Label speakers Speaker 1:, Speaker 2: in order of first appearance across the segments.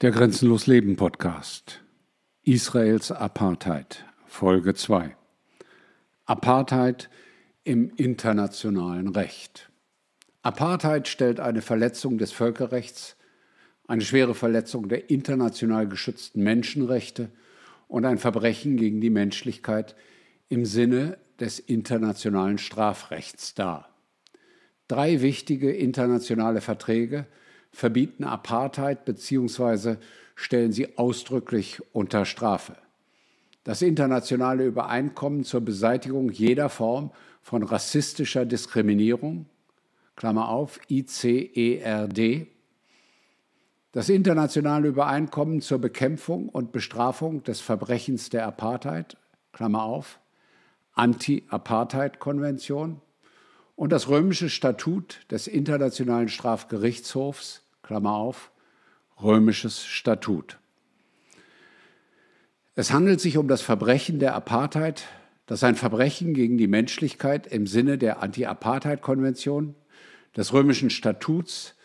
Speaker 1: Der Grenzenlos Leben Podcast. Israels Apartheid. Folge 2. Apartheid im internationalen Recht. Apartheid stellt eine Verletzung des Völkerrechts, eine schwere Verletzung der international geschützten Menschenrechte und ein Verbrechen gegen die Menschlichkeit im Sinne des internationalen Strafrechts dar. Drei wichtige internationale Verträge verbieten Apartheid bzw. stellen sie ausdrücklich unter Strafe. Das internationale Übereinkommen zur Beseitigung jeder Form von rassistischer Diskriminierung, Klammer auf, ICERD, das internationale Übereinkommen zur Bekämpfung und Bestrafung des Verbrechens der Apartheid, Klammer auf, Anti-Apartheid-Konvention, und das römische Statut des Internationalen Strafgerichtshofs, Klammer auf, römisches Statut. Es handelt sich um das Verbrechen der Apartheid, das ein Verbrechen gegen die Menschlichkeit im Sinne der Anti-Apartheid-Konvention, des römischen Statuts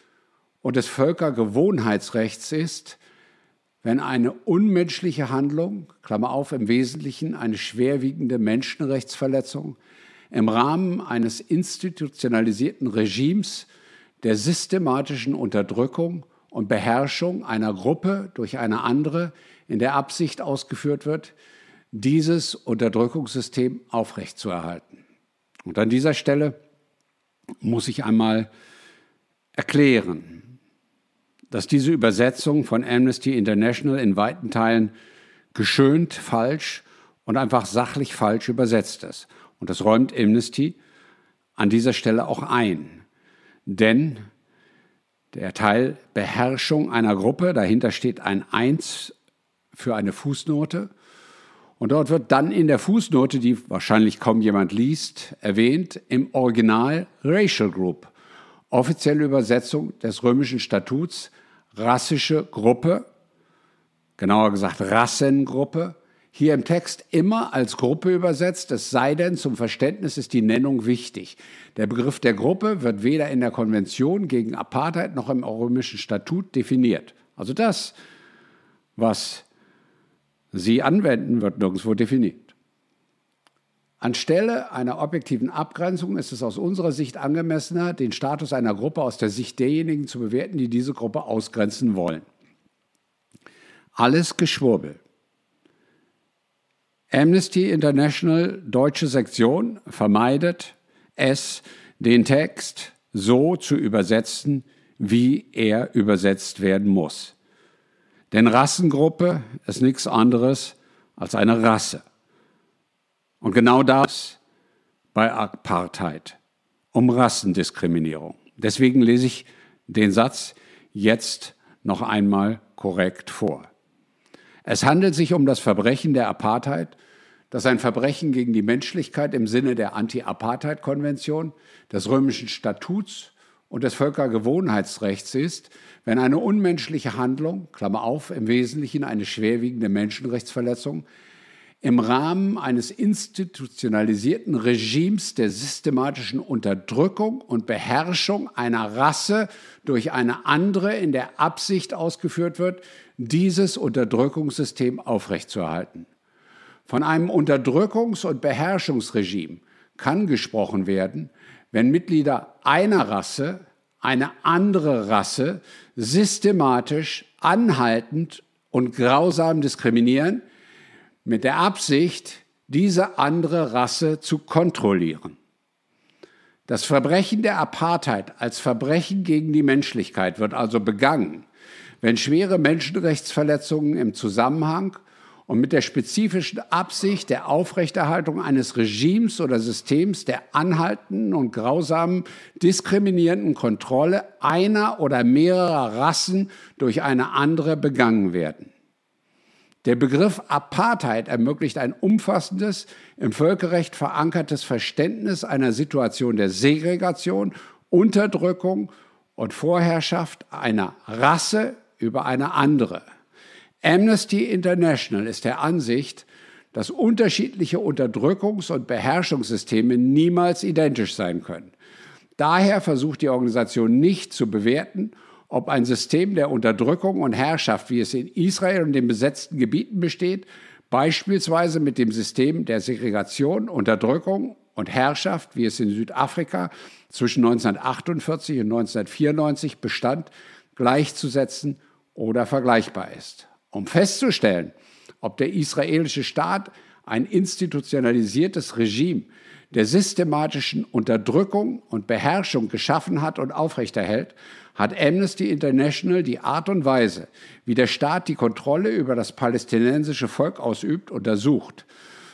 Speaker 1: und des Völkergewohnheitsrechts ist, wenn eine unmenschliche Handlung, Klammer auf, im Wesentlichen eine schwerwiegende Menschenrechtsverletzung, im Rahmen eines institutionalisierten Regimes der systematischen Unterdrückung und Beherrschung einer Gruppe durch eine andere in der Absicht ausgeführt wird, dieses Unterdrückungssystem aufrechtzuerhalten. Und an dieser Stelle muss ich einmal erklären, dass diese Übersetzung von Amnesty International in weiten Teilen geschönt falsch und einfach sachlich falsch übersetzt ist. Und das räumt Amnesty an dieser Stelle auch ein. Denn der Teil Beherrschung einer Gruppe, dahinter steht ein Eins für eine Fußnote. Und dort wird dann in der Fußnote, die wahrscheinlich kaum jemand liest, erwähnt, im Original Racial Group. Offizielle Übersetzung des römischen Statuts, rassische Gruppe, genauer gesagt Rassengruppe, hier im Text immer als Gruppe übersetzt, es sei denn, zum Verständnis ist die Nennung wichtig. Der Begriff der Gruppe wird weder in der Konvention gegen Apartheid noch im römischen Statut definiert. Also das, was Sie anwenden, wird nirgendwo definiert. Anstelle einer objektiven Abgrenzung ist es aus unserer Sicht angemessener, den Status einer Gruppe aus der Sicht derjenigen zu bewerten, die diese Gruppe ausgrenzen wollen. Alles Geschwurbel Amnesty International deutsche Sektion vermeidet es, den Text so zu übersetzen, wie er übersetzt werden muss. Denn Rassengruppe ist nichts anderes als eine Rasse. Und genau das bei Apartheid, um Rassendiskriminierung. Deswegen lese ich den Satz jetzt noch einmal korrekt vor. Es handelt sich um das Verbrechen der Apartheid, das ein Verbrechen gegen die Menschlichkeit im Sinne der Anti-Apartheid-Konvention, des römischen Statuts und des Völkergewohnheitsrechts ist, wenn eine unmenschliche Handlung, Klammer auf, im Wesentlichen eine schwerwiegende Menschenrechtsverletzung, im Rahmen eines institutionalisierten Regimes der systematischen Unterdrückung und Beherrschung einer Rasse durch eine andere in der Absicht ausgeführt wird, dieses Unterdrückungssystem aufrechtzuerhalten. Von einem Unterdrückungs- und Beherrschungsregime kann gesprochen werden, wenn Mitglieder einer Rasse eine andere Rasse systematisch, anhaltend und grausam diskriminieren, mit der Absicht, diese andere Rasse zu kontrollieren. Das Verbrechen der Apartheid als Verbrechen gegen die Menschlichkeit wird also begangen, wenn schwere Menschenrechtsverletzungen im Zusammenhang und mit der spezifischen Absicht der Aufrechterhaltung eines Regimes oder Systems der anhaltenden und grausamen diskriminierenden Kontrolle einer oder mehrerer Rassen durch eine andere begangen werden. Der Begriff Apartheid ermöglicht ein umfassendes, im Völkerrecht verankertes Verständnis einer Situation der Segregation, Unterdrückung und Vorherrschaft einer Rasse über eine andere. Amnesty International ist der Ansicht, dass unterschiedliche Unterdrückungs- und Beherrschungssysteme niemals identisch sein können. Daher versucht die Organisation nicht zu bewerten, ob ein System der Unterdrückung und Herrschaft, wie es in Israel und den besetzten Gebieten besteht, beispielsweise mit dem System der Segregation, Unterdrückung und Herrschaft, wie es in Südafrika zwischen 1948 und 1994 bestand, gleichzusetzen oder vergleichbar ist. Um festzustellen, ob der israelische Staat ein institutionalisiertes Regime der systematischen Unterdrückung und Beherrschung geschaffen hat und aufrechterhält, hat Amnesty International die Art und Weise, wie der Staat die Kontrolle über das palästinensische Volk ausübt, untersucht.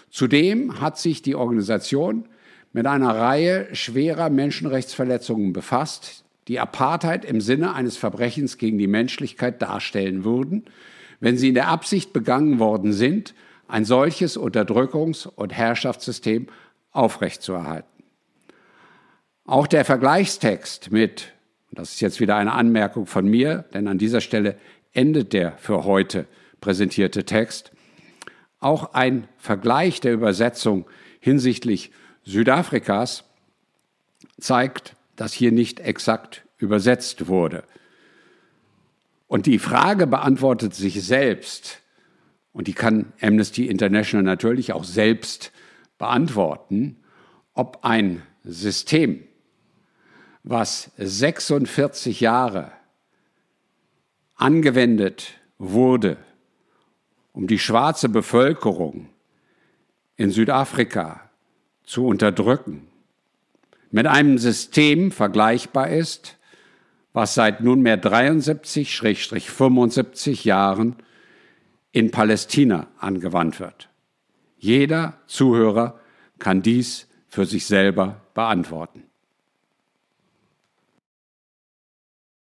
Speaker 1: Zudem hat sich die Organisation mit einer Reihe schwerer Menschenrechtsverletzungen befasst, die Apartheid im Sinne eines Verbrechens gegen die Menschlichkeit darstellen würden, wenn sie in der Absicht begangen worden sind, ein solches Unterdrückungs- und Herrschaftssystem aufrechtzuerhalten. Auch der Vergleichstext mit, das ist jetzt wieder eine Anmerkung von mir, denn an dieser Stelle endet der für heute präsentierte Text, auch ein Vergleich der Übersetzung hinsichtlich Südafrikas zeigt, dass hier nicht exakt übersetzt wurde. Und die Frage beantwortet sich selbst, und die kann Amnesty International natürlich auch selbst beantworten, ob ein System, was 46 Jahre angewendet wurde, um die schwarze Bevölkerung in Südafrika zu unterdrücken, mit einem System vergleichbar ist, was seit nunmehr 73-75 Jahren in Palästina angewandt wird. Jeder Zuhörer kann dies für sich selber beantworten.